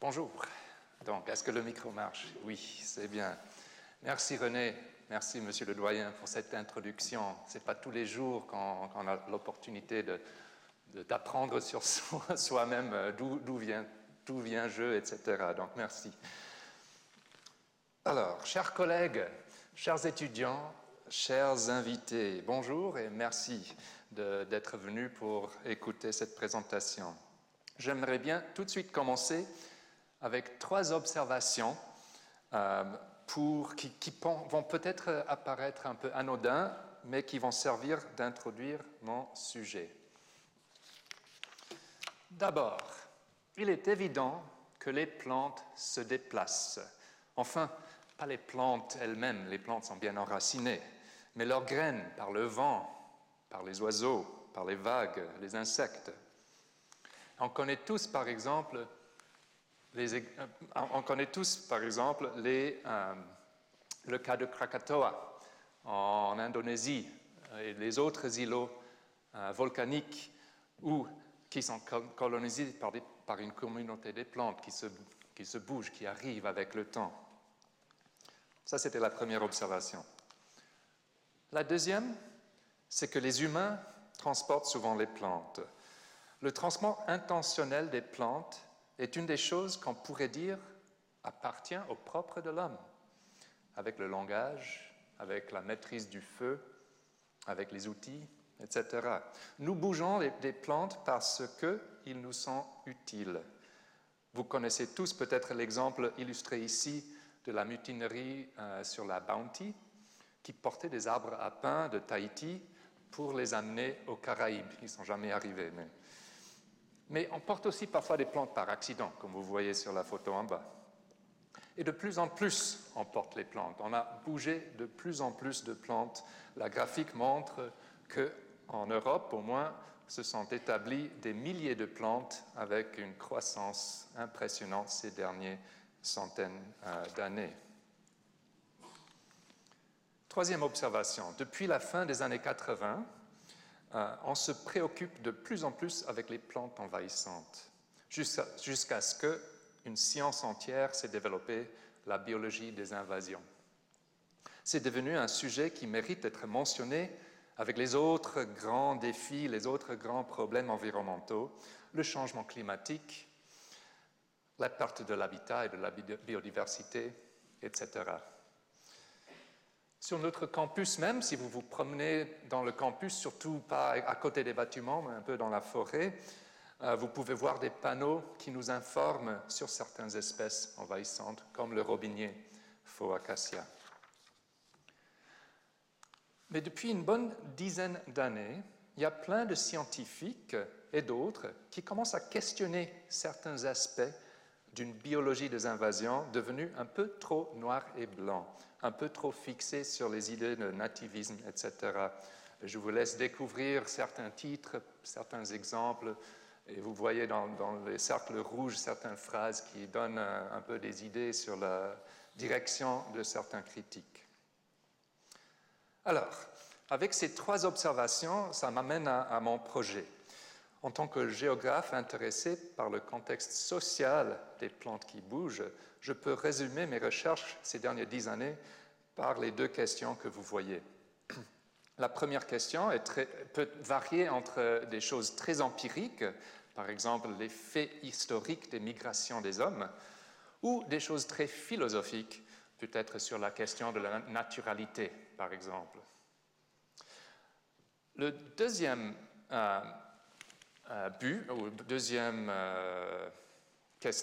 Bonjour. Donc, est-ce que le micro marche? Oui, c'est bien. Merci René, merci Monsieur le Doyen pour cette introduction. Ce n'est pas tous les jours qu'on a l'opportunité d'apprendre sur soi-même euh, d'où vient, vient je, etc. Donc, merci. Alors, chers collègues, chers étudiants, chers invités, bonjour et merci d'être venus pour écouter cette présentation. J'aimerais bien tout de suite commencer avec trois observations euh, pour, qui, vont peut-être apparaître un peu anodins, mais qui vont servir d'introduire mon sujet. D'abord, il est évident que les plantes se déplacent. Enfin, pas les plantes elles-mêmes, les plantes sont bien enracinées, mais leurs graines par le vent, par les oiseaux, par les vagues, les insectes. On connaît tous, par exemple, euh, on connaît tous, par exemple, euh, le cas de Krakatoa en Indonésie et les autres îlots euh, volcaniques qui sont colonisés par, une communauté de plantes qui se, qui se bougent, qui arrivent avec le temps. Ça, c'était la première observation. La deuxième, c'est que les humains transportent souvent les plantes. Le transport intentionnel des plantes est une des choses qu'on pourrait dire appartient au propre de l'homme, avec le langage, avec la maîtrise du feu, avec les outils, etc. Nous bougeons des plantes parce qu'ils nous sont utiles. Vous connaissez tous peut-être l'exemple illustré ici de la mutinerie euh, sur la Bounty, qui portait des arbres à pain de Tahiti pour les amener aux Caraïbes. Ils ne sont jamais arrivés. Mais on porte aussi parfois des plantes par accident, comme vous voyez sur la photo en bas. Et de plus en plus, on porte les plantes. On a bougé de plus en plus de plantes. La graphique montre qu'en Europe, au moins, se sont établies des milliers de plantes avec une croissance impressionnante ces dernières centaines euh, d'années. Troisième observation. Depuis la fin des années 80, euh, on se préoccupe de plus en plus avec les plantes envahissantes, jusqu'à ce qu'une science entière s'est développée, la biologie des invasions. C'est devenu un sujet qui mérite d'être mentionné avec les autres grands défis, les autres grands problèmes environnementaux, le changement climatique, la perte de l'habitat et de la biodiversité, etc. Sur notre campus même, si vous vous promenez dans le campus, surtout pas à côté des bâtiments, mais un peu dans la forêt, euh, vous pouvez voir des panneaux qui nous informent sur certaines espèces envahissantes, comme le robinier Phoacacia. Mais depuis une bonne dizaine d'années, il y a plein de scientifiques et d'autres qui commencent à questionner certains aspects d'une biologie des invasions devenue un peu trop noir et blanc, un peu trop fixée sur les idées de nativisme, etc. Je vous laisse découvrir certains titres, certains exemples, et vous voyez dans, les cercles rouges certaines phrases qui donnent un, peu des idées sur la direction de certains critiques. Alors, avec ces trois observations, ça m'amène à mon projet. En tant que géographe intéressé par le contexte social des plantes qui bougent, je peux résumer mes recherches ces dernières dix années par les deux questions que vous voyez. La première question peut varier entre des choses très empiriques, par exemple les faits historiques des migrations des hommes, ou des choses très philosophiques, peut-être sur la question de la naturalité, par exemple. Le deuxième euh, euh,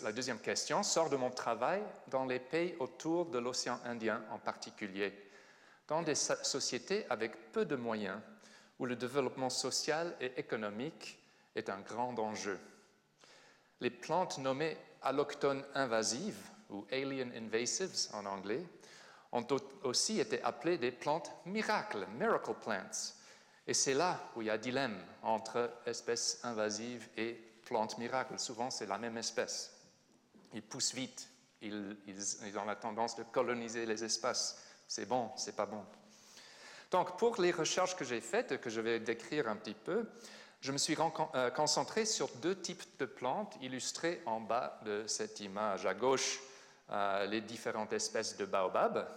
la deuxième question, sort de mon travail dans les pays autour de l'océan Indien en particulier, dans des sociétés avec peu de moyens, où le développement social et économique est un grand enjeu. Les plantes nommées allochtones invasives, ou alien invasives en anglais, ont aussi été appelées des plantes miracles, miracle plants, et c'est là où il y a dilemme entre espèces invasives et plantes miracles. Souvent, c'est la même espèce. Ils poussent vite, ils, ont la tendance de coloniser les espaces. C'est bon, c'est pas bon. Donc, pour les recherches que j'ai faites, que je vais décrire un petit peu, Je me suis euh, concentré sur deux types de plantes illustrées en bas de cette image. À gauche, euh, les différentes espèces de baobab,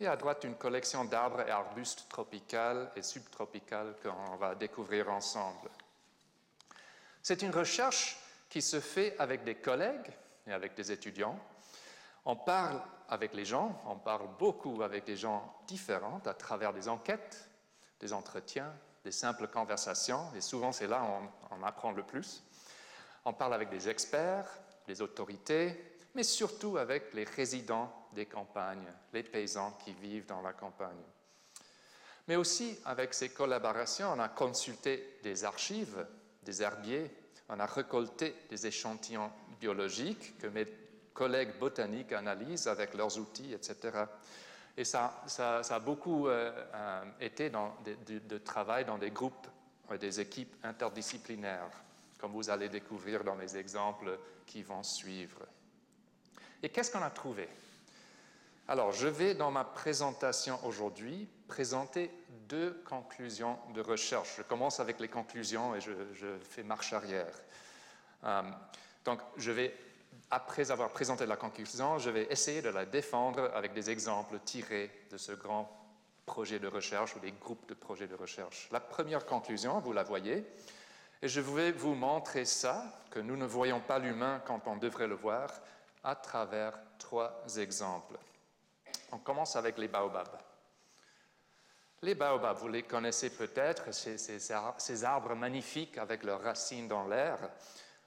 et à droite, une collection d'arbres et arbustes tropicales et subtropicales qu'on va découvrir ensemble. C'est une recherche qui se fait avec des collègues et avec des étudiants. On parle avec les gens, on parle beaucoup avec des gens différents à travers des enquêtes, des entretiens, des simples conversations, et souvent c'est là où on, apprend le plus. On parle avec des experts, des autorités, mais surtout avec les résidents des campagnes, les paysans qui vivent dans la campagne. Mais aussi avec ces collaborations, on a consulté des archives, des herbiers, on a récolté des échantillons biologiques que mes collègues botaniques analysent avec leurs outils, etc. Et ça, a beaucoup euh, euh, été dans de, travail dans des groupes, des équipes interdisciplinaires, comme vous allez découvrir dans les exemples qui vont suivre. Et qu'est-ce qu'on a trouvé? Alors, je vais dans ma présentation aujourd'hui présenter deux conclusions de recherche. Je commence avec les conclusions et je, fais marche arrière. Euh, donc, je vais après avoir présenté la conclusion, je vais essayer de la défendre avec des exemples tirés de ce grand projet de recherche ou des groupes de projets de recherche. La première conclusion, vous la voyez, et je vais vous montrer ça, que nous ne voyons pas l'humain quand on devrait le voir, à travers trois exemples. On commence avec les baobabs. Les baobabs, vous les connaissez peut-être, ces, arbres magnifiques avec leurs racines dans l'air.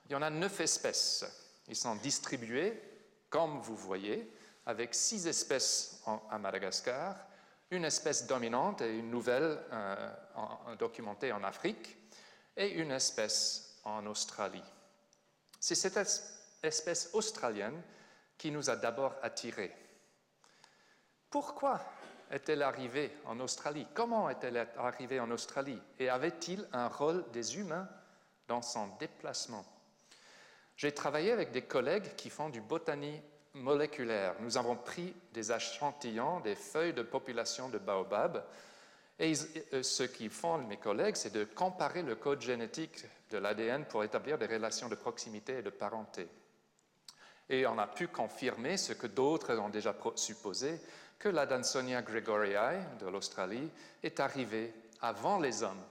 Il y en a neuf espèces. Ils sont distribués, comme vous voyez, avec six espèces à Madagascar, une espèce dominante et une nouvelle euh, documentée en Afrique, et une espèce en Australie. C'est cette espèce australienne qui nous a d'abord attirés. Pourquoi est-elle arrivée en Australie? Comment est-elle arrivée en Australie? Et avait-il un rôle des humains dans son déplacement? J'ai travaillé avec des collègues qui font du botanie moléculaire. Nous avons pris des échantillons, des feuilles de population de baobab, et euh, ce qu'ils font, mes collègues, c'est de comparer le code génétique de l'ADN pour établir des relations de proximité et de parenté. Et on a pu confirmer ce que d'autres ont déjà supposé, que la Dansonia gregoriae de l'Australie est arrivée avant les hommes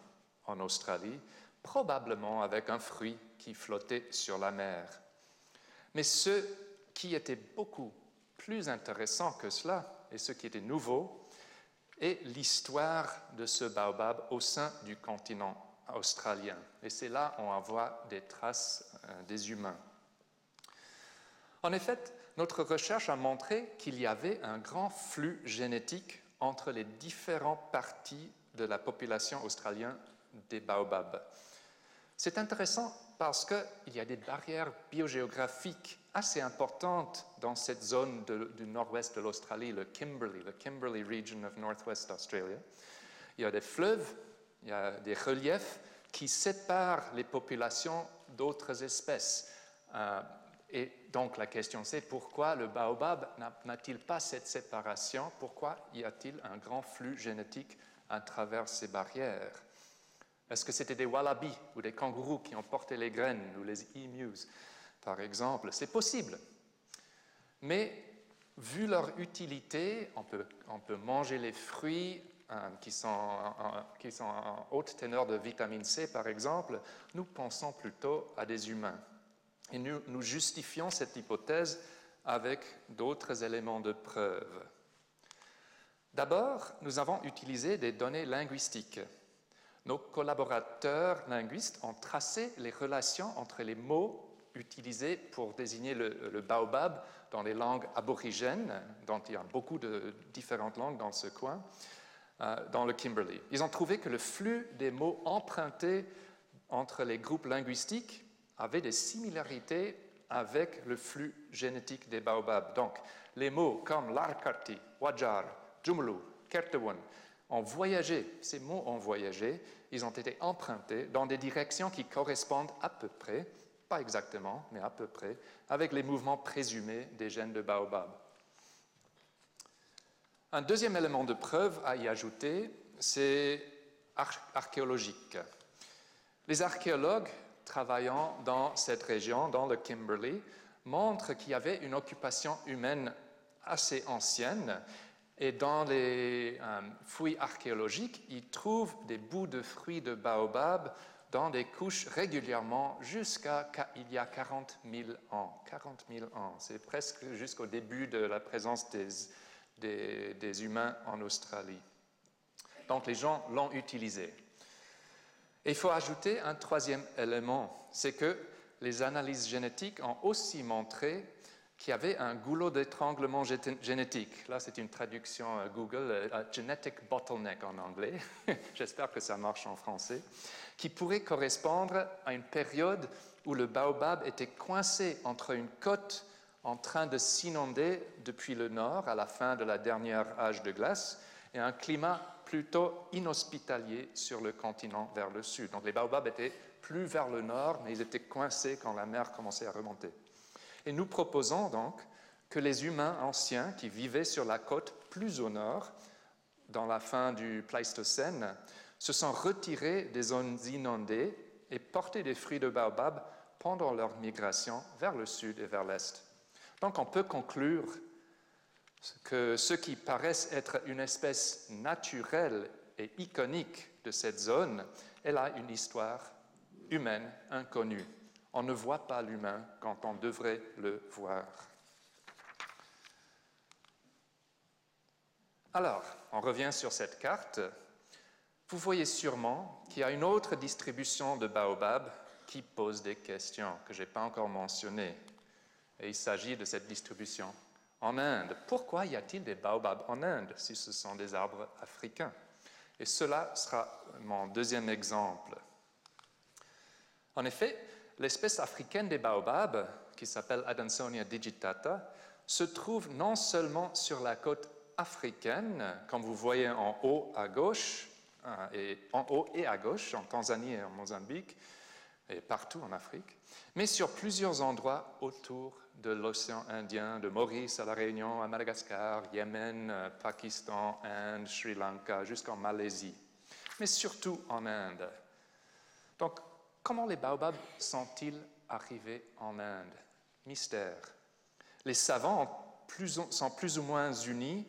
en Australie, probablement avec un fruit qui flottait sur la mer. Mais ce qui était beaucoup plus intéressant que cela, et ce qui était nouveau, est l'histoire de ce baobab au sein du continent australien. Et c'est là on voit des traces euh, des humains. En effet, notre recherche a montré qu'il y avait un grand flux génétique entre les différentes parties de la population australienne des baobabs. C'est intéressant parce qu'il y a des barrières biogéographiques assez importantes dans cette zone du nord-ouest de l'Australie, le Kimberley, le Kimberley region of Northwest Australia. Il y a des fleuves, il y a des reliefs qui séparent les populations d'autres espèces. Euh, et donc la question c'est pourquoi le baobab n'a-t-il pas cette séparation? Pourquoi y a-t-il un grand flux génétique à travers ces barrières? Est-ce que c'était des wallabies ou des kangourous qui ont porté les graines ou les emus, par exemple? C'est possible. Mais vu leur utilité, on peut, on peut manger les fruits euh, qui, sont qui sont en haute teneur de vitamine C, par exemple, nous pensons plutôt à des humains. Et nous, justifions cette hypothèse avec d'autres éléments de preuve. D'abord, nous avons utilisé des données linguistiques nos collaborateurs linguistes ont tracé les relations entre les mots utilisés pour désigner le, baobab dans les langues aborigènes, dont il y a beaucoup de différentes langues dans ce coin, euh, dans le Kimberley. Ils ont trouvé que le flux des mots empruntés entre les groupes linguistiques avait des similarités avec le flux génétique des baobabs. Donc, les mots comme Larkarti, Wajar, Jumlu, Kertewun ont voyagé, ces mots ont voyagé, ils ont été empruntés dans des directions qui correspondent à peu près, pas exactement, mais à peu près, avec les mouvements présumés des gènes de baobab. Un deuxième élément de preuve à y ajouter, c'est archéologique. Les archéologues travaillant dans cette région, dans le Kimberley, montrent qu'il y avait une occupation humaine assez ancienne et dans les euh, fouilles archéologiques, ils trouvent des bouts de fruits de baobab dans des couches régulièrement jusqu'à il y a 40 000 ans. 40 000 ans, c'est presque jusqu'au début de la présence des, des, des, humains en Australie. Donc les gens l'ont utilisé. Il faut ajouter un troisième élément, c'est que les analyses génétiques ont aussi montré qui avait un goulot d'étranglement génétique. Là, c'est une traduction Google, euh, genetic bottleneck en anglais. J'espère que ça marche en français. Qui pourrait correspondre à une période où le baobab était coincé entre une côte en train de s'inonder depuis le nord à la fin de la dernière âge de glace et un climat plutôt inhospitalier sur le continent vers le sud. Donc les baobabs étaient plus vers le nord, mais ils étaient coincés quand la mer commençait à remonter. Et nous proposons donc que les humains anciens qui vivaient sur la côte plus au nord, dans la fin du Pléistocène, se sont retirés des zones inondées et portaient des fruits de baobab pendant leur migration vers le sud et vers l'est. Donc on peut conclure que ce qui paraissent être une espèce naturelle et iconique de cette zone, elle a une histoire humaine inconnue. On ne voit pas l'humain quand on devrait le voir. Alors, on revient sur cette carte. Vous voyez sûrement qu'il y a une autre distribution de baobab qui pose des questions que je n'ai pas encore mentionnées. Et il s'agit de cette distribution en Inde. Pourquoi y a-t-il des baobabs en Inde si ce sont des arbres africains? Et cela sera mon deuxième exemple. En effet, L'espèce africaine des baobabs, qui s'appelle Adansonia digitata, se trouve non seulement sur la côte africaine, comme vous voyez en haut à gauche, euh, et en haut et à gauche, en Tanzanie et en Mozambique, et partout en Afrique, mais sur plusieurs endroits autour de l'océan Indien, de Maurice à la Réunion, à Madagascar, Yémen, euh, Pakistan, Inde, Sri Lanka, jusqu'en Malaisie, mais surtout en Inde. Donc, Comment les baobabs sont-ils arrivés en Inde? Mystère. Les savants sont plus ou moins unis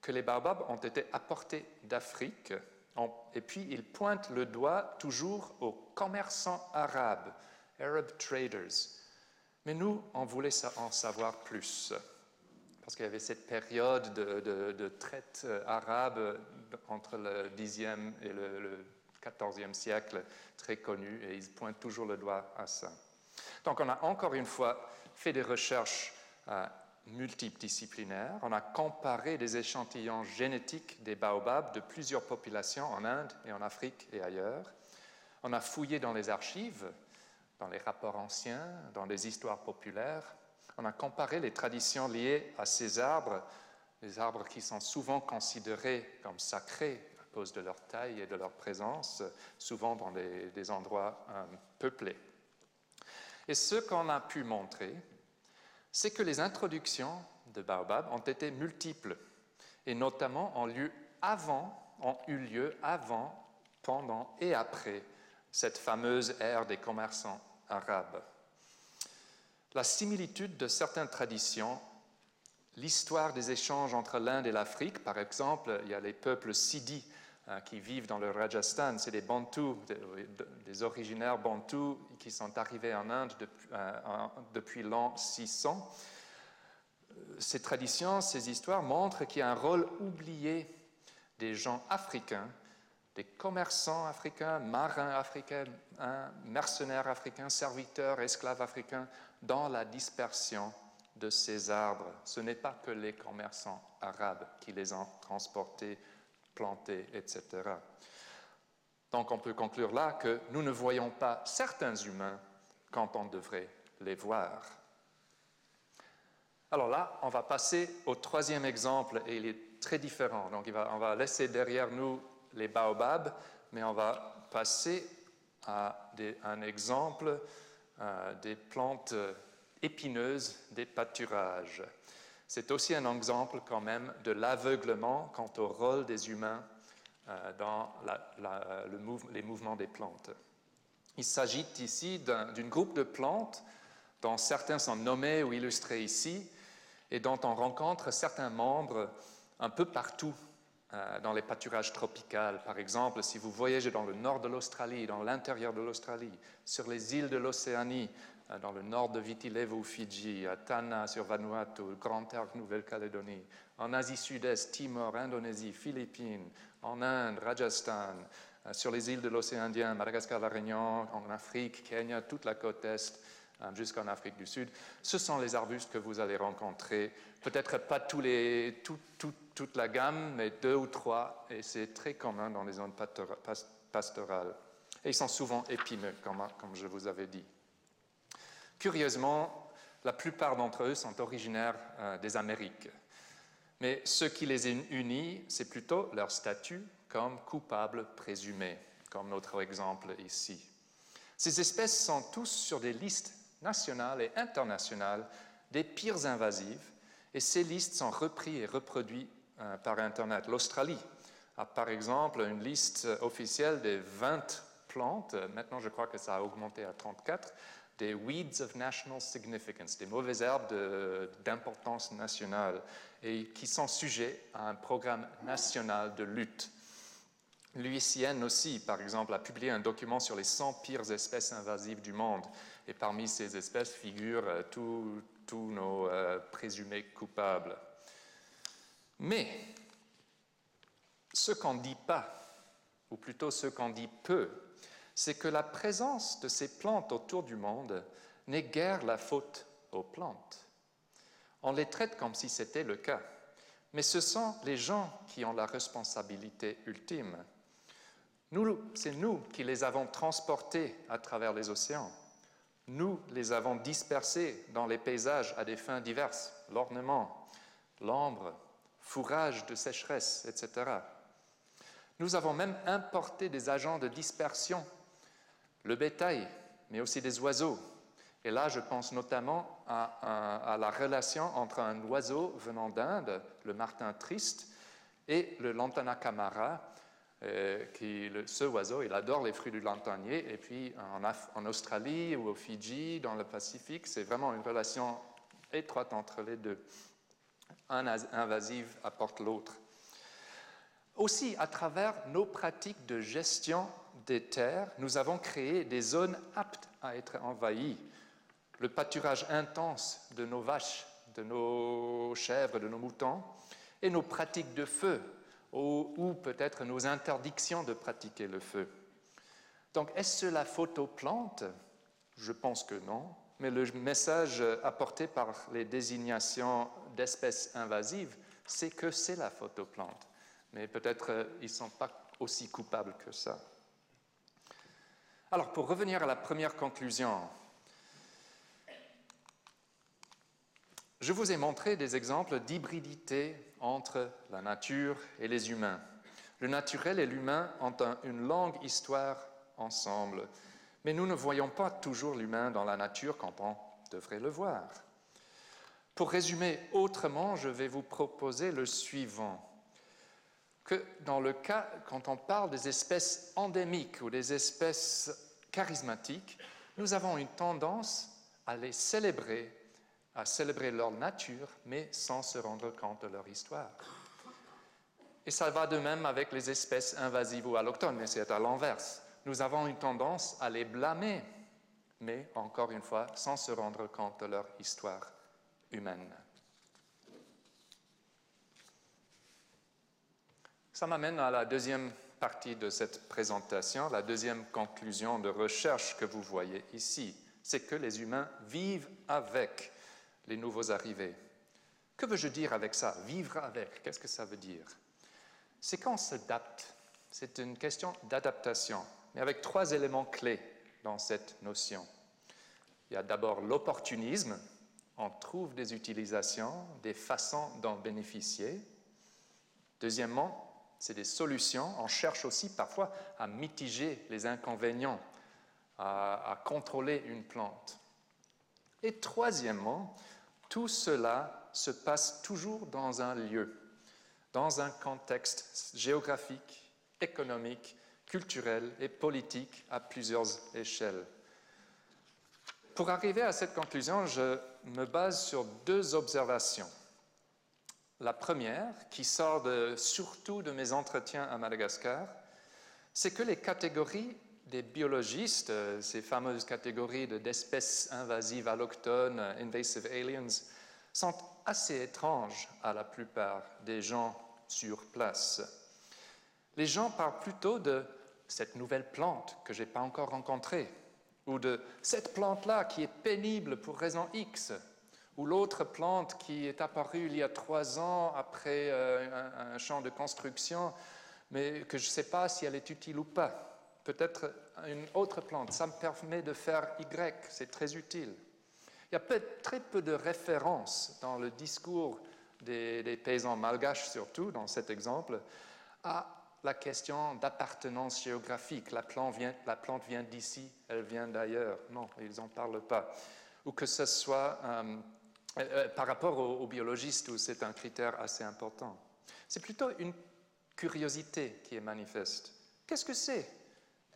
que les baobabs ont été apportés d'Afrique, et puis ils pointent le doigt toujours aux commerçants arabes, Arab traders. Mais nous, on voulait en savoir plus, parce qu'il y avait cette période de, traite euh, arabe entre le 10e et le 14e siècle, très connu, et ils pointent toujours le doigt à ça. Donc on a encore une fois fait des recherches euh, multidisciplinaires, on a comparé des échantillons génétiques des baobabs de plusieurs populations en Inde et en Afrique et ailleurs, on a fouillé dans les archives, dans les rapports anciens, dans les histoires populaires, on a comparé les traditions liées à ces arbres, des arbres qui sont souvent considérés comme sacrés cause de leur taille et de leur présence, souvent dans des, endroits euh, peuplés. Et ce qu'on a pu montrer, c'est que les introductions de baobab ont été multiples, et notamment ont, lieu avant, ont eu lieu avant, pendant et après cette fameuse ère des commerçants arabes. La similitude de certaines traditions l'histoire des échanges entre l'Inde et l'Afrique. Par exemple, il y a les peuples Sidi Hein, qui vivent dans le Rajasthan. C'est des Bantous, des originaires Bantous qui sont arrivés en Inde euh, depuis, l'an 600. Ces traditions, ces histoires montrent qu'il y a un rôle oublié des gens africains, des commerçants africains, marins africains, hein, mercenaires africains, serviteurs, esclaves africains, dans la dispersion de ces arbres. Ce n'est pas que les commerçants arabes qui les ont transportés plantés, etc. Donc on peut conclure là que nous ne voyons pas certains humains quand on devrait les voir. Alors là, on va passer au troisième exemple et il est très différent. Donc on va laisser derrière nous les baobabs, mais on va passer à un exemple euh, des plantes épineuses des pâturages. C'est aussi un exemple quand même de l'aveuglement quant au rôle des humains euh, dans les mouvements des plantes. Il s'agit ici d'une groupe de plantes dont certains sont nommés ou illustrés ici et dont on rencontre certains membres un peu partout euh, dans les pâturages tropicaux. Par exemple, si vous voyagez dans le nord de l'Australie, dans l'intérieur de l'Australie, sur les îles de l'Océanie, dans le nord de Viti Levu, Fidji, à Tanna sur Vanuatu, Grand Terre, Nouvelle-Calédonie, en Asie Sud-Est, Timor, Indonésie, Philippines, en Inde, Rajasthan, euh, sur les îles de l'océan Indien, Madagascar, La Réunion, en Afrique, Kenya, toute la côte Est, jusqu'en Afrique du Sud. Ce sont les arbustes que vous allez rencontrer. Peut-être pas tous les, toute la gamme, mais deux ou trois, et c'est très commun dans les zones pastorales. Et ils sont souvent épineux, comme je vous avais dit. Curieusement, la plupart d'entre eux sont originaires euh, des Amériques. Mais ce qui les unit, c'est plutôt leur statut comme coupables présumés, comme notre exemple ici. Ces espèces sont tous sur des listes nationales et internationales des pires invasives, et ces listes sont reprises et reproduites euh, par Internet. L'Australie a par exemple une liste officielle des 20 plantes, maintenant je crois que ça a augmenté à 34, des weeds of national significance, des mauvaises herbes d'importance nationale, et qui sont sujets à un programme national de lutte. L'UICN aussi, par exemple, a publié un document sur les 100 pires espèces invasives du monde, et parmi ces espèces figurent euh, tous nos euh, présumés coupables. Mais ce qu'on ne dit pas, ou plutôt ce qu'on dit peu, c'est que la présence de ces plantes autour du monde n'est guère la faute aux plantes. On les traite comme si c'était le cas, mais ce sont les gens qui ont la responsabilité ultime. c'est nous qui les avons transportés à travers les océans. Nous les avons dispersés dans les paysages à des fins diverses, l'ornement, l'ombre, fourrage de sécheresse, etc. Nous avons même importé des agents de dispersion, le bétail, mais aussi des oiseaux. Et là, je pense notamment à, la relation entre un oiseau venant d'Inde, le martin triste, et le lantana camara, euh, qui, ce oiseau, il adore les fruits du lantanier. Et puis en, Australie ou au Fidji, dans le Pacifique, c'est vraiment une relation étroite entre les deux un invasive apporte l'autre. Aussi, à travers nos pratiques de gestion des terres, nous avons créé des zones aptes à être envahies. Le pâturage intense de nos vaches, de nos chèvres, de nos moutons, et nos pratiques de feu, ou, peut-être nos interdictions de pratiquer le feu. Donc, est-ce la faute aux plantes? Je pense que non mais le message apporté par les désignations d'espèces invasives, c'est que c'est la photoplante. Mais peut-être euh, ils ne sont pas aussi coupables que ça. Alors, pour revenir à la première conclusion, je vous ai montré des exemples d'hybridité entre la nature et les humains. Le naturel et l'humain ont une longue histoire ensemble. Mais nous ne voyons pas toujours l'humain dans la nature quand on devrait le voir. Pour résumer autrement, je vais vous proposer le suivant. Que dans le cas, quand on parle des espèces endémiques ou des espèces charismatiques, nous avons une tendance à les célébrer, à célébrer leur nature, mais sans se rendre compte de leur histoire. Et ça va de même avec les espèces invasives ou allochtones, mais c'est à l'inverse nous avons une tendance à les blâmer, mais encore une fois, sans se rendre compte de leur histoire humaine. Ça m'amène à la deuxième partie de cette présentation, la deuxième conclusion de recherche que vous voyez ici, c'est que les humains vivent avec les nouveaux arrivés. Que veux-je dire avec ça Vivre avec, qu'est-ce que ça veut dire? C'est qu'on s'adapte. C'est une question d'adaptation mais avec trois éléments clés dans cette notion. Il y a d'abord l'opportunisme, on trouve des utilisations, des façons d'en bénéficier. Deuxièmement, c'est des solutions, on cherche aussi parfois à mitiger les inconvénients, à, contrôler une plante. Et troisièmement, tout cela se passe toujours dans un lieu, dans un contexte géographique, économique culturelle et politique à plusieurs échelles. Pour arriver à cette conclusion, je me base sur deux observations. La première, qui sort surtout de mes entretiens à Madagascar, c'est que les catégories des biologistes, ces fameuses catégories d'espèces invasives allochtones, invasive aliens, sont assez étranges à la plupart des gens sur place. Les gens parlent plutôt de cette nouvelle plante que je n'ai pas encore rencontrée, ou de cette plante-là qui est pénible pour raison X, ou l'autre plante qui est apparue il y a trois ans après euh, un, champ de construction, mais que je ne sais pas si elle est utile ou pas. Peut-être une autre plante, ça me permet de faire Y, c'est très utile. Il y a très peu de références dans le discours des, paysans malgaches, surtout dans cet exemple, à la question d'appartenance géographique. La plante vient, la plante vient d'ici, elle vient d'ailleurs. Non, ils n'en parlent pas. Ou que ce soit euh, euh, par rapport aux, biologistes, où c'est un critère assez important. C'est plutôt une curiosité qui est manifeste. Qu'est-ce que c'est?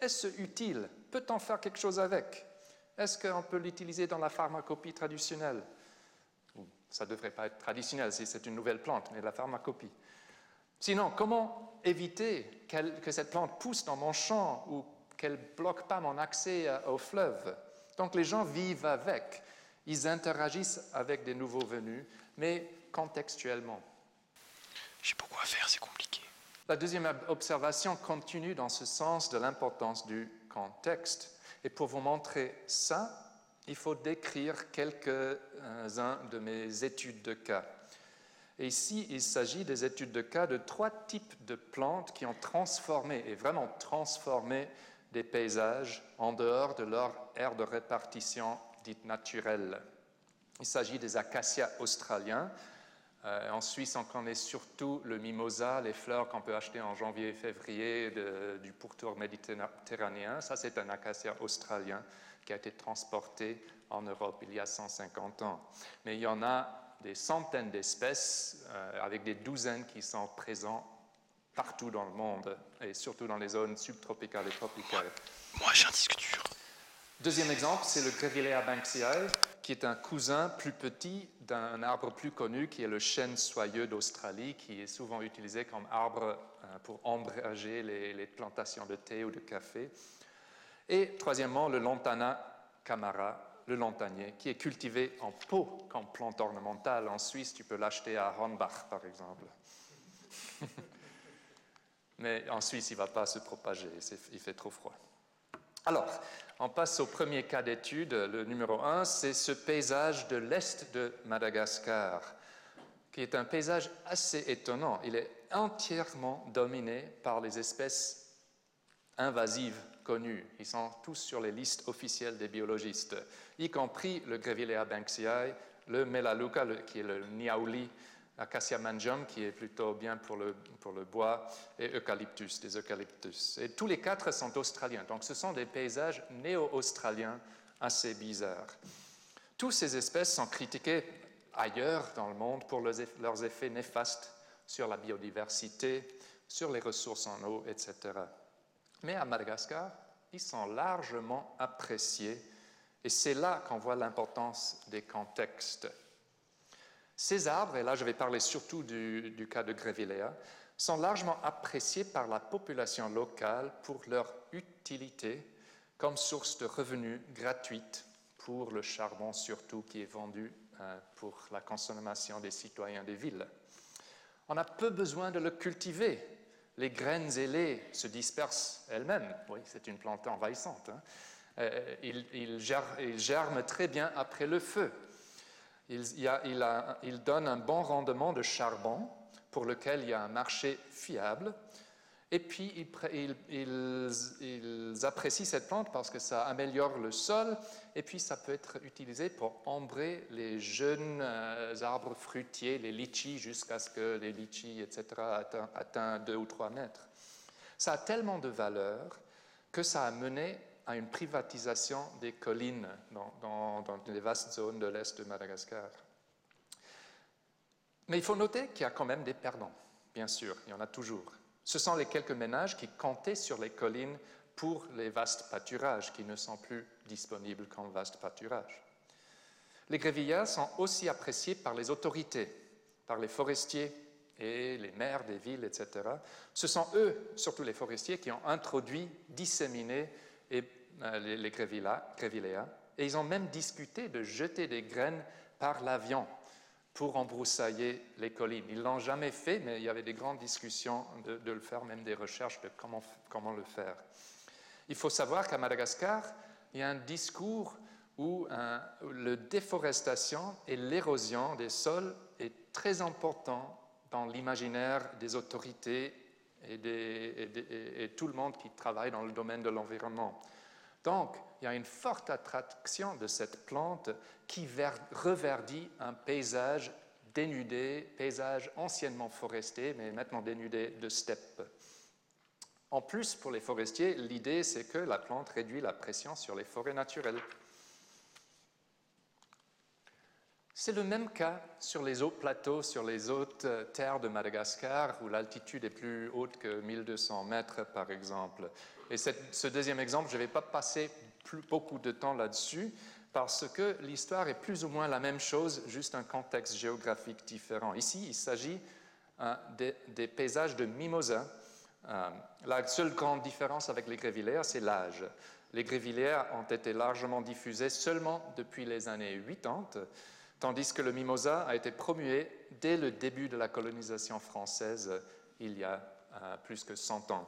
Est-ce utile? Peut-on faire quelque chose avec? Est-ce qu'on peut l'utiliser dans la pharmacopie traditionnelle? Ça ne devrait pas être traditionnel si c'est une nouvelle plante, mais la pharmacopie. Sinon, comment éviter que cette plante pousse dans mon champ ou qu'elle bloque pas mon accès au fleuve? Donc les gens vivent avec, ils interagissent avec des nouveaux venus, mais contextuellement. Sais pas quoi faire, c'est compliqué. La deuxième observation continue dans ce sens de l'importance du contexte. Et pour vous montrer ça, il faut décrire quelques-uns de mes études de cas. Et ici, il s'agit des études de cas de trois types de plantes qui ont transformé, et vraiment transformé, des paysages en dehors de leur aire de répartition dite naturelle. Il s'agit des acacias australiens. Euh, en Suisse, on connaît surtout le mimosa, les fleurs qu'on peut acheter en janvier et février du pourtour méditerranéen. Ça, c'est un acacia australien qui a été transporté en Europe il y a 150 ans. Mais il y en a des centaines d'espèces, euh, avec des douzaines qui sont présents partout dans le monde, et surtout dans les zones subtropicales et tropicales. Moi, j'ai un disque dur. Deuxième exemple, c'est le Grevillea banksiae, qui est un cousin plus petit d'un arbre plus connu, qui est le chêne soyeux d'Australie, qui est souvent utilisé comme arbre euh, pour ombrager les, plantations de thé ou de café. Et troisièmement, le Lantana camara, le lantanier, qui est cultivé en pot comme plante ornementale. En Suisse, tu peux l'acheter à Hornbach, par exemple. Mais en Suisse, il ne va pas se propager, il fait trop froid. Alors, on passe au premier cas d'étude, le numéro un, c'est ce paysage de l'est de Madagascar, qui est un paysage assez étonnant. Il est entièrement dominé par les espèces invasives connus. Ils sont tous sur les listes officielles des biologistes, y compris le Grevillea banksiae, le Melaleuca, qui est le Niaouli, Acacia mangium, qui est plutôt bien pour le, pour le bois, et Eucalyptus, des eucalyptus. Et tous les quatre sont australiens. Donc ce sont des paysages néo-australiens assez bizarres. Toutes ces espèces sont critiquées ailleurs dans le monde pour leurs effets néfastes sur la biodiversité, sur les ressources en eau, etc. Mais à Madagascar, ils sont largement appréciés et c'est là qu'on voit l'importance des contextes. Ces arbres, et là je vais parler surtout du, cas de Grevillea, sont largement appréciés par la population locale pour leur utilité comme source de revenus gratuite pour le charbon surtout qui est vendu euh, pour la consommation des citoyens des villes. On a peu besoin de le cultiver les graines ailées se dispersent elles-mêmes. Oui, c'est une plante envahissante. Hein. Euh, il, germe, très bien après le feu. Il, donne un bon rendement de charbon pour lequel il y a un marché fiable et puis, ils, apprécient cette plante parce que ça améliore le sol et puis ça peut être utilisé pour ombrer les jeunes euh, arbres fruitiers, les litchis, jusqu'à ce que les litchis, etc., atteignent 2 ou 3 mètres. Ça a tellement de valeur que ça a mené à une privatisation des collines dans, les vastes zones de l'est de Madagascar. Mais il faut noter qu'il y a quand même des perdants, bien sûr, il y en a toujours. Ce sont les quelques ménages qui comptaient sur les collines pour les vastes pâturages qui ne sont plus disponibles comme vastes pâturages. Les grévillards sont aussi appréciés par les autorités, par les forestiers et les maires des villes, etc. Ce sont eux, surtout les forestiers, qui ont introduit, disséminé et, euh, les, les et ils ont même discuté de jeter des graines par l'avion pour embroussailler les collines. Ils ne l'ont jamais fait, mais il y avait des grandes discussions de, le faire, même des recherches de comment, comment le faire. Il faut savoir qu'à Madagascar, il y a un discours où un, la déforestation et l'érosion des sols est très important dans l'imaginaire des autorités et, tout le monde qui travaille dans le domaine de l'environnement. Donc, il y a une forte attraction de cette plante qui reverdit un paysage dénudé, paysage anciennement foresté, mais maintenant dénudé de steppes. En plus, pour les forestiers, l'idée, c'est que la plante réduit la pression sur les forêts naturelles. C'est le même cas sur les hauts plateaux, sur les hautes terres de Madagascar, où l'altitude est plus haute que 1200 mètres, par exemple. Et ce deuxième exemple, je ne vais pas passer beaucoup de temps là-dessus, parce que l'histoire est plus ou moins la même chose, juste un contexte géographique différent. Ici, il s'agit euh, des, des, paysages de mimosa. Euh, la seule grande différence avec les grévillaires, c'est l'âge. Les grévillaires ont été largement diffusés seulement depuis les années 80 tandis que le mimosa a été promué dès le début de la colonisation française il y a euh, plus que 100 ans.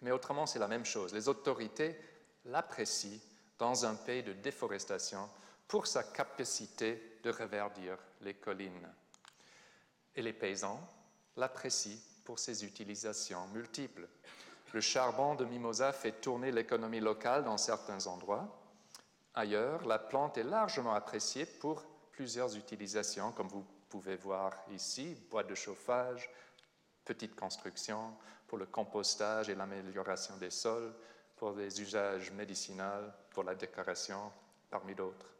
Mais autrement, c'est la même chose. Les autorités l'apprécient dans un pays de déforestation pour sa capacité de reverdir les collines. Et les paysans l'apprécient pour ses utilisations multiples. Le charbon de mimosa fait tourner l'économie locale dans certains endroits. Ailleurs, la plante est largement appréciée pour plusieurs utilisations, comme vous pouvez voir ici, boîte de chauffage, petite construction, pour le compostage et l'amélioration des sols, pour des usages médicinaux, pour la décoration, parmi d'autres.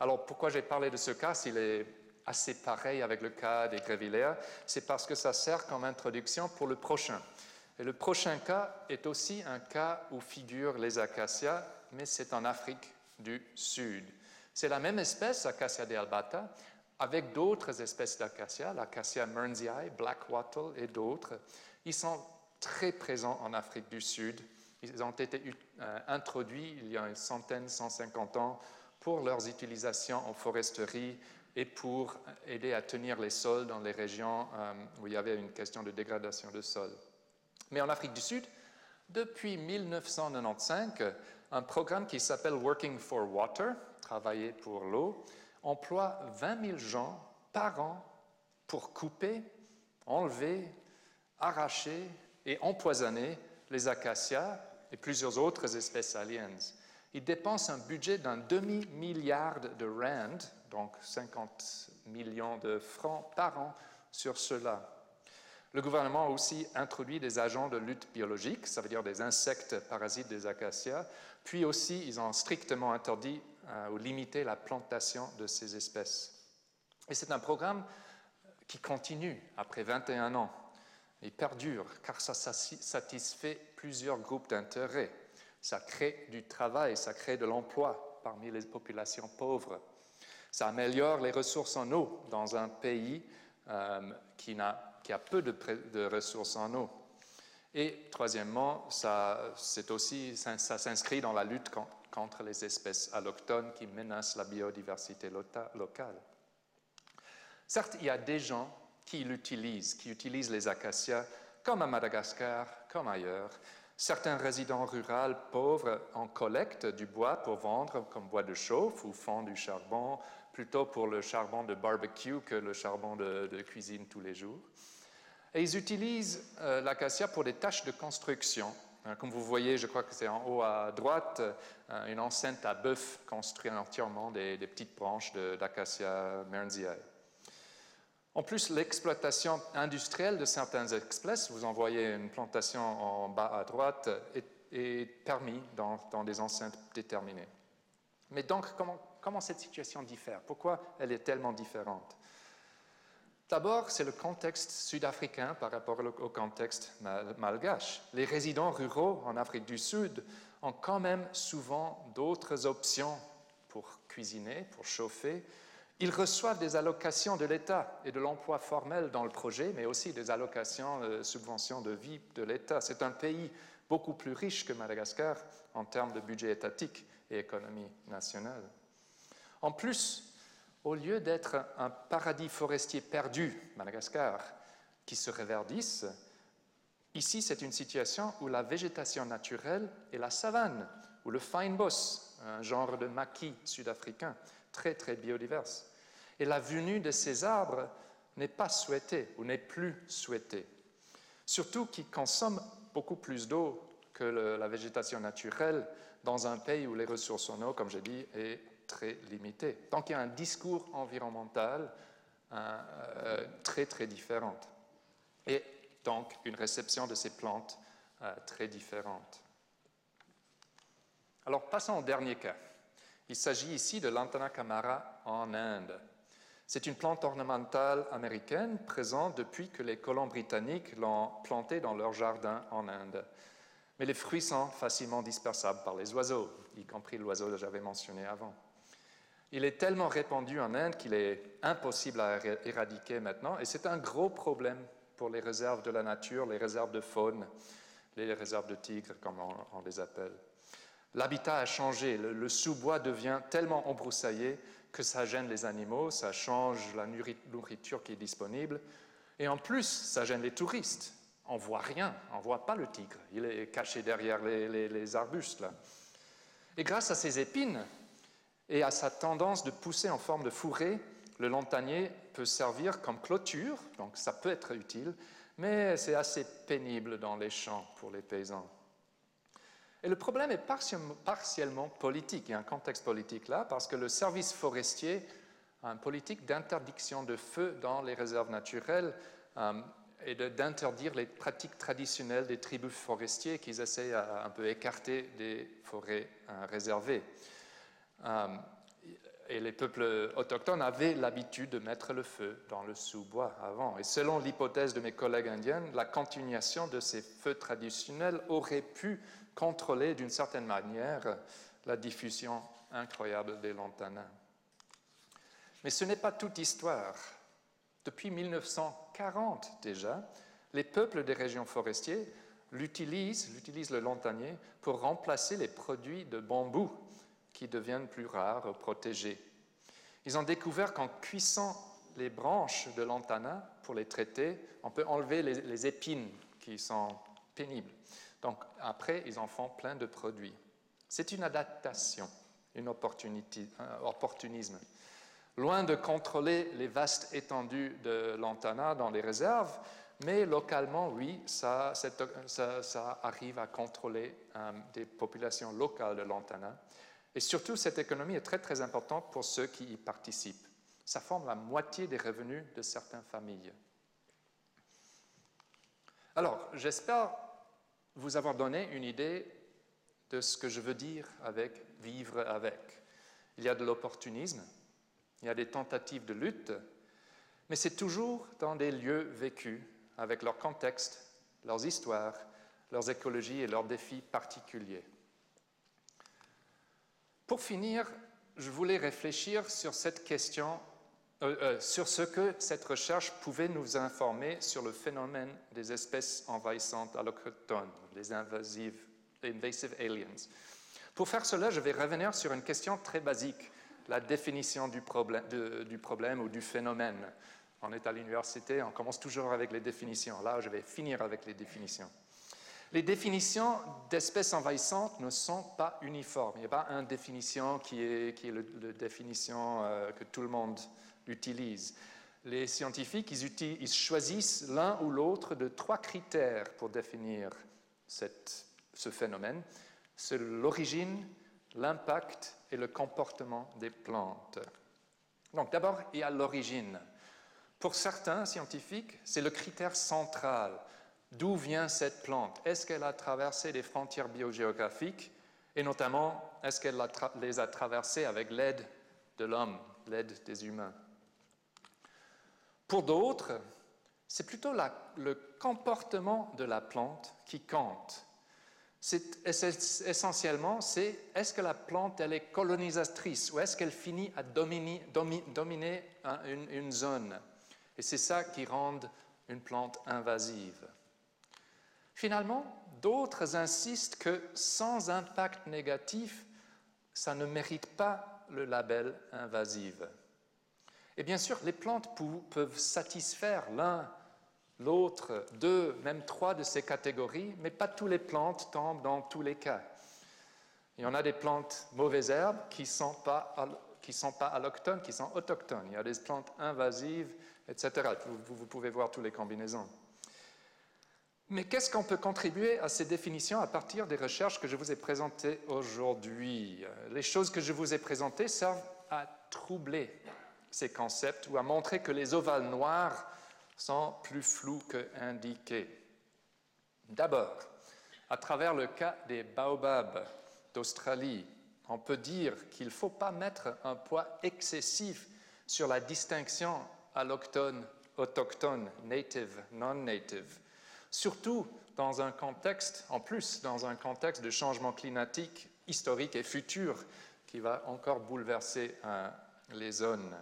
Alors pourquoi j'ai parlé de ce cas s'il est assez pareil avec le cas des grévillaires C'est parce que ça sert comme introduction pour le prochain. Et le prochain cas est aussi un cas où figurent les acacias, mais c'est en Afrique du Sud. C'est la même espèce, Acacia dealbata, avec d'autres espèces d'acacia, l'acacia mearnsii, black wattle et d'autres. Ils sont très présents en Afrique du Sud. Ils ont été euh, introduits il y a une centaine, 150 ans pour leurs utilisations en foresterie et pour aider à tenir les sols dans les régions euh, où il y avait une question de dégradation de sol. Mais en Afrique du Sud, depuis 1995, un programme qui s'appelle Working for Water, travailler pour l'eau, emploie 20 000 gens par an pour couper, enlever, arracher et empoisonner les acacias et plusieurs autres espèces aliens. Ils dépensent un budget d'un demi-milliard de rand, donc 50 millions de francs par an, sur cela. Le gouvernement a aussi introduit des agents de lutte biologique, ça veut dire des insectes parasites des acacias, puis aussi ils ont strictement interdit euh, ou limiter la plantation de ces espèces. Et c'est un programme qui continue après 21 ans et perdure car ça satisfait plusieurs groupes d'intérêts. Ça crée du travail, ça crée de l'emploi parmi les populations pauvres. Ça améliore les ressources en eau dans un pays euh, qui, a, qui, a, peu de, ressources en eau. Et troisièmement, ça, s'inscrit dans la lutte contre les espèces allochtones qui menacent la biodiversité locale. Certes, il y a des gens qui l'utilisent, qui utilisent les acacias, comme à Madagascar, comme ailleurs. Certains résidents ruraux pauvres en collectent du bois pour vendre comme bois de chauffe ou font du charbon, plutôt pour le charbon de barbecue que le charbon de cuisine tous les jours. Et ils utilisent euh, l'acacia pour des tâches de construction, Hein, comme vous voyez, je crois que c'est en haut à droite, euh, une enceinte à bœuf construite entièrement des, petites branches d'acacia mearnsii. En plus, l'exploitation industrielle de certaines espèces, vous en voyez une plantation en bas à droite, est, est permis dans, des enceintes déterminées. Mais donc, comment cette situation diffère? Pourquoi elle est tellement différente? D'abord, c'est le contexte sud-africain par rapport au contexte malgache. Les résidents ruraux en Afrique du Sud ont quand même souvent d'autres options pour cuisiner, pour chauffer. Ils reçoivent des allocations de l'État et de l'emploi formel dans le projet, mais aussi des allocations, de euh, subventions de vie de l'État. C'est un pays beaucoup plus riche que Madagascar en termes de budget étatique et économie nationale. En plus, au lieu d'être un paradis forestier perdu, Madagascar, qui se réverdisse, ici c'est une situation où la végétation naturelle est la savane, ou le fynbos, un genre de maquis sud-africain, très très biodiverse. Et la venue de ces arbres n'est pas souhaitée ou n'est plus souhaitée. Surtout qu'ils consomment beaucoup plus d'eau que la végétation naturelle dans un pays où les ressources en eau, comme j'ai dit, est très limité. Donc il y a un discours environnemental euh, très très différent. Et donc une réception de ces plantes euh, très différente. Alors passons au dernier cas. Il s'agit ici de l'Antana camara en Inde. C'est une plante ornementale américaine présente depuis que les colons britanniques l'ont plantée dans leur jardin en Inde. Mais les fruits sont facilement dispersables par les oiseaux, y compris l'oiseau que j'avais mentionné avant. Il est tellement répandu en Inde qu'il est impossible à éradiquer maintenant, et c'est un gros problème pour les réserves de la nature, les réserves de faune, les réserves de tigres, comme on, les appelle. L'habitat a changé, le, sous-bois devient tellement embroussaillé que ça gêne les animaux, ça change la nourriture qui est disponible, et en plus, ça gêne les touristes. On voit rien, on voit pas le tigre, il est caché derrière les, arbustes. Et grâce à ces épines, et à sa tendance de pousser en forme de fourré, le lantanier peut servir comme clôture, donc ça peut être utile, mais c'est assez pénible dans les champs pour les paysans. Et le problème est partiellement politique, il y a un contexte politique là, parce que le service forestier a une politique d'interdiction de feu dans les réserves naturelles euh, et d'interdire les pratiques traditionnelles des tribus forestiers qu'ils essaient à un peu écarter des forêts euh, réservées. Euh, et les peuples autochtones avaient l'habitude de mettre le feu dans le sous-bois avant. Et selon l'hypothèse de mes collègues indiens, la continuation de ces feux traditionnels aurait pu contrôler d'une certaine manière la diffusion incroyable des lantanas. Mais ce n'est pas toute histoire. Depuis 1940 déjà, les peuples des régions forestières l'utilisent, l'utilisent le lantanier pour remplacer les produits de bambou qui deviennent plus rares, protégés. Ils ont découvert qu'en cuissant les branches de lantana pour les traiter, on peut enlever les, épines qui sont pénibles. Donc après, ils en font plein de produits. C'est une adaptation, une un opportunisme. Loin de contrôler les vastes étendues de lantana dans les réserves, mais localement, oui, ça, ça, arrive à contrôler euh, des populations locales de lantana et surtout, cette économie est très très importante pour ceux qui y participent. Ça forme la moitié des revenus de certaines familles. Alors, j'espère vous avoir donné une idée de ce que je veux dire avec vivre avec. Il y a de l'opportunisme, il y a des tentatives de lutte, mais c'est toujours dans des lieux vécus, avec leur contexte, leurs histoires, leurs écologies et leurs défis particuliers. Pour finir, je voulais réfléchir sur cette question, euh, euh, sur ce que cette recherche pouvait nous informer sur le phénomène des espèces envahissantes allochtones, les invasives, invasive aliens. Pour faire cela, je vais revenir sur une question très basique, la définition du problème, du problème ou du phénomène. On est à l'université, on commence toujours avec les définitions. Là, je vais finir avec les définitions. Les définitions d'espèces envahissantes ne sont pas uniformes. Il n'y a pas une définition qui est, la définition euh, que tout le monde utilise. Les scientifiques, ils, choisissent l'un ou l'autre de trois critères pour définir ce phénomène. C'est l'origine, l'impact et le comportement des plantes. Donc d'abord, il y a l'origine. Pour certains scientifiques, c'est le critère central. D'où vient cette plante? Est-ce qu'elle a traversé des frontières biogéographiques? Et notamment, est-ce qu'elle les a traversées avec l'aide de l'homme, l'aide des humains? Pour d'autres, c'est plutôt le comportement de la plante qui compte. C'est essentiellement, c'est est-ce que la plante elle est colonisatrice ou est-ce qu'elle finit à dominer, une, zone? Et c'est ça qui rend une plante invasive. Finalement, d'autres insistent que sans impact négatif, ça ne mérite pas le label invasive. Et bien sûr, les plantes peuvent satisfaire l'un, l'autre, deux, même trois de ces catégories, mais pas toutes les plantes tombent dans tous les cas. Il y en a des plantes mauvaises herbes qui ne sont, pas, qui allochtones, qui sont autochtones. Il y a des plantes invasives, etc. Vous pouvez voir toutes les combinaisons. Mais qu'est-ce qu'on peut contribuer à ces définitions à partir des recherches que je vous ai présentées aujourd'hui? Les choses que je vous ai présentées servent à troubler ces concepts ou à montrer que les ovales noirs sont plus flous qu'indiqués. D'abord, à travers le cas des baobabs d'Australie, on peut dire qu'il ne faut pas mettre un poids excessif sur la distinction allochtone, autochtone, native, non-native, surtout dans un contexte, en plus, dans un contexte de changement climatique historique et futur qui va encore bouleverser euh, les zones.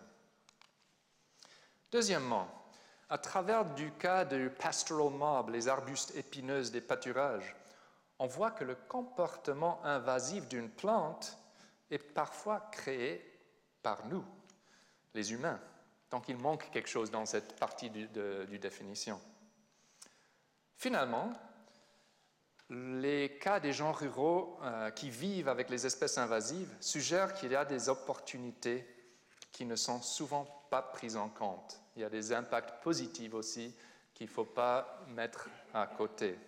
Deuxièmement, à travers du cas du pastoral mob, les arbustes épineuses des pâturages, on voit que le comportement invasif d'une plante est parfois créé par nous, les humains. Donc il manque quelque chose dans cette partie du, de, définition. Finalement, les cas des gens ruraux euh, qui vivent avec les espèces invasives suggèrent qu'il y a des opportunités qui ne sont souvent pas prises en compte. Il y a des impacts positifs aussi qu'il ne faut pas mettre à côté.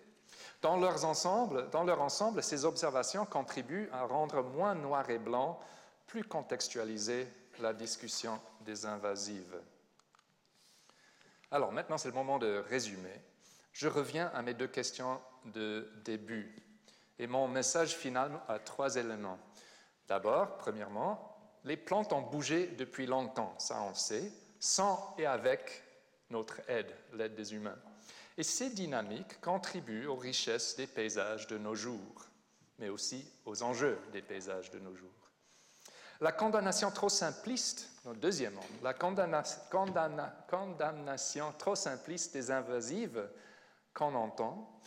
Dans, leur ensemble, ces observations contribuent à rendre moins noir et blanc, plus contextualisée la discussion des invasives. Alors maintenant, c'est le moment de résumer. Je reviens à mes deux questions de début. Et mon message final a trois éléments. D'abord, premièrement, les plantes ont bougé depuis longtemps, ça on sait, sans et avec notre aide, l'aide des humains. Et ces dynamiques contribuent aux richesses des paysages de nos jours, mais aussi aux enjeux des paysages de nos jours. La condamnation trop simpliste, deuxièmement, la condamnation trop simpliste des invasives qu'on entend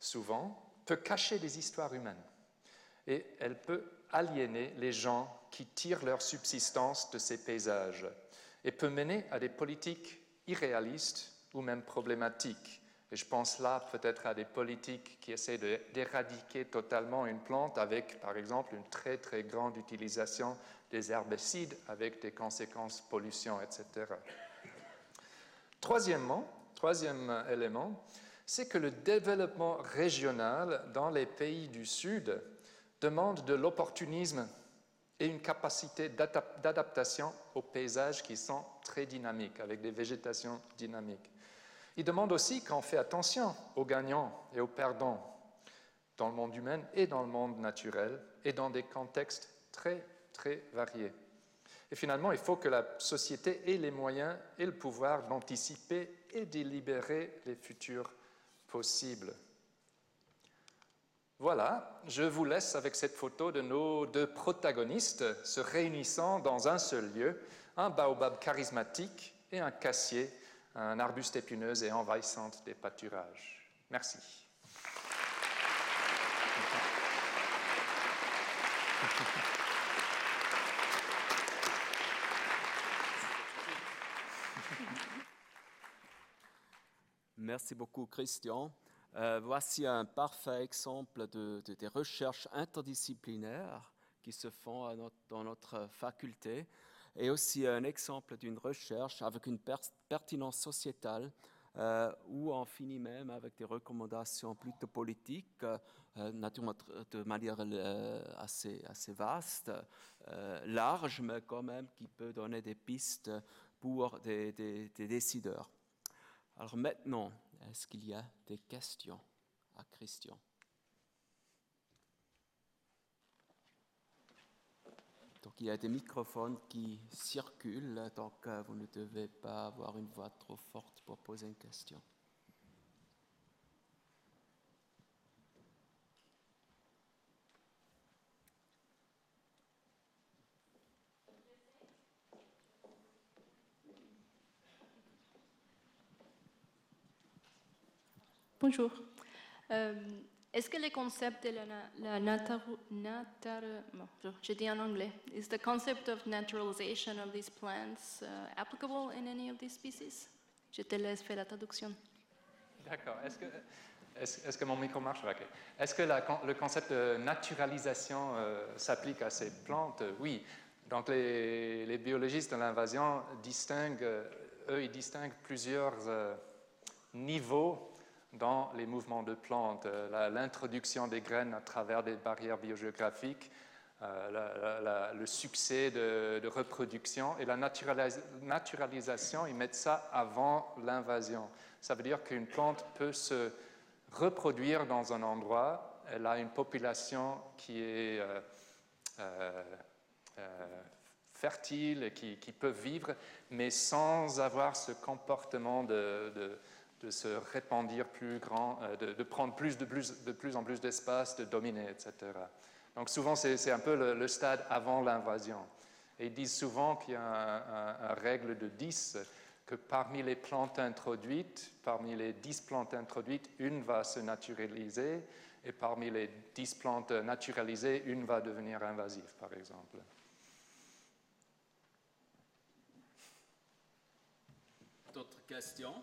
souvent peut cacher des histoires humaines et elle peut aliéner les gens qui tirent leur subsistance de ces paysages et peut mener à des politiques irréalistes ou même problématiques. Et je pense là peut-être à des politiques qui essaient d'éradiquer totalement une plante avec, par exemple, une très très grande utilisation des herbicides avec des conséquences pollution, etc. Troisièmement, troisième élément, c'est que le développement régional dans les pays du Sud demande de l'opportunisme et une capacité d'adaptation aux paysages qui sont très dynamiques, avec des végétations dynamiques. Il demande aussi qu'on fait attention aux gagnants et aux perdants dans le monde humain et dans le monde naturel et dans des contextes très, très variés. Et finalement, il faut que la société ait les moyens et le pouvoir d'anticiper et de libérer les futurs possibles. Voilà, je vous laisse avec cette photo de nos deux protagonistes se réunissant dans un seul lieu, un baobab charismatique et un cassier, un arbuste épineuse et envahissante des pâturages. Merci. Merci beaucoup, Christian. Euh, voici un parfait exemple de, des recherches interdisciplinaires qui se font dans notre faculté et aussi un exemple d'une recherche avec une pertinence sociétale euh, où on finit même avec des recommandations plutôt politiques, euh, naturellement de manière assez, assez vaste, large, mais quand même qui peut donner des pistes pour des, des décideurs. Alors maintenant, est-ce qu'il y a des questions à Christian? Donc il y a des microphones qui circulent, donc euh, vous ne devez pas avoir une voix trop forte pour poser une question. Bonjour. Euh, Est-ce que le concept de la, la natar, natar, bon, je- dis en anglais, is the concept of naturalization of these plants uh, applicable in any of these species? Je te laisse faire la traduction. D'accord. Est-ce que, est-ce, est-ce que mon micro marche? Ok. Est-ce que la le concept de naturalisation euh, s'applique à ces plantes? Oui. Donc les, les biologistes de l'invasion distinguent, euh, eux, ils distinguent plusieurs euh, niveaux dans les mouvements de plantes. Euh, L'introduction des graines à travers des barrières biogéographiques, euh, le succès de, reproduction et la naturalis- naturalisation, ils mettent ça avant l'invasion. Ça veut dire qu'une plante peut se reproduire dans un endroit, elle a une population qui est euh, euh, fertile qui, qui peut vivre, mais sans avoir ce comportement de- de se répandir plus grand, euh, de, prendre plus, de, plus, de plus en plus d'espace, de dominer, etc. Donc souvent, c'est un peu le, stade avant l'invasion. Et ils disent souvent qu'il y a un- un- un règle de 10, que parmi les plantes introduites, parmi les 10 plantes introduites, une va se naturaliser, et parmi les 10 plantes naturalisées, une va devenir invasive, par exemple. D'autres questions?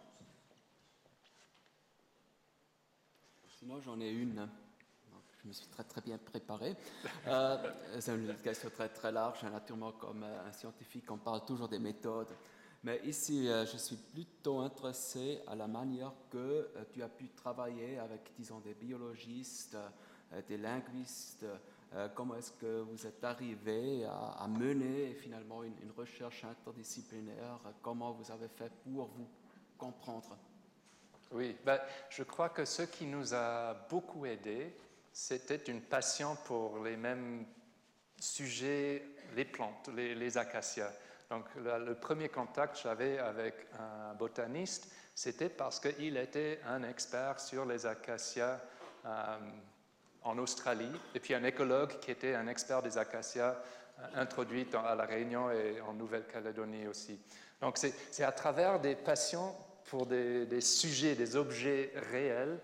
Sinon, j'en ai une. Je me suis très très bien préparé. Euh, c'est une question très très large. Naturellement, comme euh, un scientifique, on parle toujours des méthodes. Mais ici, euh, je suis plutôt intéressé à la manière que tu as pu travailler avec, disons, des biologistes, des linguistes. Comment est-ce que vous êtes arrivé à, à mener finalement une, une recherche interdisciplinaire? Comment vous avez fait pour vous comprendre? Oui, ben, je crois que ce qui nous a beaucoup aidé, c'était une passion pour les mêmes sujets, les plantes, les, acacias. Donc le premier contact que j'avais avec un botaniste, c'était parce qu'il était un expert sur les acacias euh, en Australie, et puis un écologue qui était un expert des acacias euh, à La Réunion et en Nouvelle-Calédonie aussi. Donc c'est à travers des passions pour des, des sujets, des objets réels,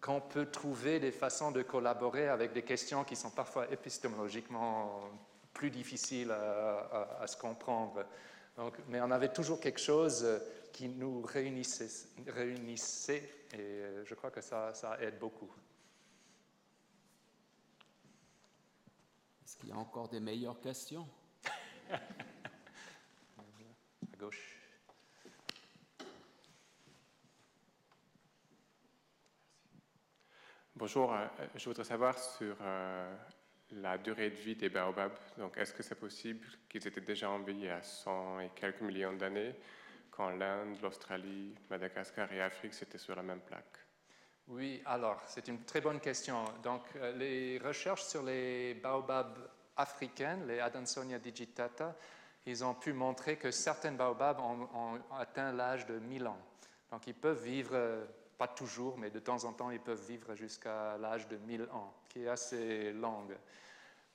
qu'on peut trouver des façons de collaborer avec des questions qui sont parfois épistémologiquement plus difficiles à, à- à se comprendre. Donc, mais on avait toujours quelque chose euh, qui nous réunissait, réunissait et euh, je crois que ça, ça aide beaucoup. Est-ce qu'il y a encore des meilleures questions? À gauche. Bonjour, euh, je voudrais savoir sur euh, la durée de vie des baobabs. Donc, est-ce que c'est possible qu'ils étaient déjà en vie il y a 100 et quelques millions d'années, quand l'Inde, l'Australie, Madagascar et Afrique c'était sur la même plaque? Oui, alors, c'est une très bonne question. Donc, euh, les recherches sur les baobabs africaines, les Adansonia digitata, ils ont pu montrer que certaines baobabs ont, ont atteint l'âge de 1000 ans. Donc, ils peuvent vivre, euh, pas toujours, mais de temps en temps, ils peuvent vivre jusqu'à l'âge de 1000 ans, qui est assez longue.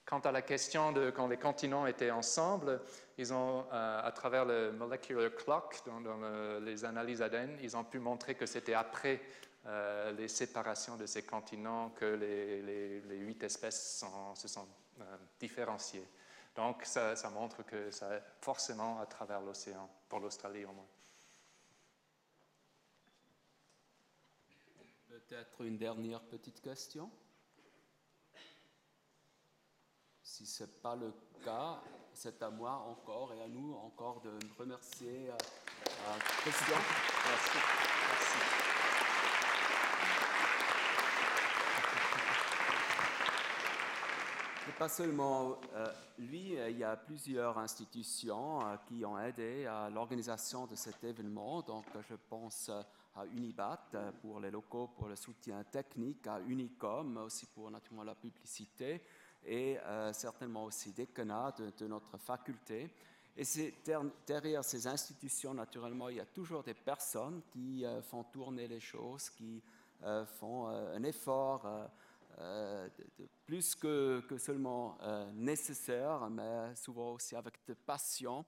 Quant à la question de quand les continents étaient ensemble, ils ont, euh, à travers le molecular clock, dans, dans le- les analyses ADN, ils ont pu montrer que c'était après euh, les séparations de ces continents que les, huit espèces se sont euh, différenciées. Donc ça, ça montre que ça forcément à travers l'océan, pour l'Australie au moins. Peut-être une dernière petite question? Si ce n'est pas le cas, c'est à moi encore et à nous encore de remercier euh, euh. Merci. Pas seulement euh, lui, euh, il y a plusieurs institutions euh, qui ont aidé à l'organisation de cet événement. Donc, je pense à Unibat pour les locaux, pour le soutien technique, à Unicom aussi pour naturellement la publicité, et euh, certainement aussi décanat de, de notre faculté. Et derrière ces institutions, naturellement, il y a toujours des personnes qui euh, font tourner les choses, qui euh, font un effort plus que, seulement nécessaire, mais souvent aussi avec de passion.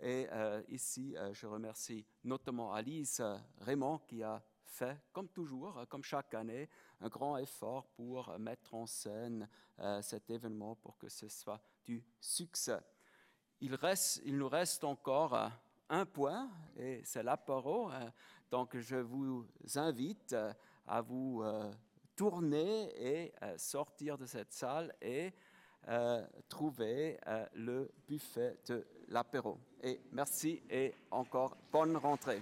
Et euh, ici, euh, je remercie notamment Alice euh, Raymond qui a fait, comme toujours, comme chaque année, un grand effort pour mettre en scène cet événement pour que ce soit du succès. Il, nous reste encore un point et c'est l'apéro. donc je vous invite à vous tourner et sortir de cette salle et trouver le buffet de l'apéro. Et merci et encore bonne rentrée.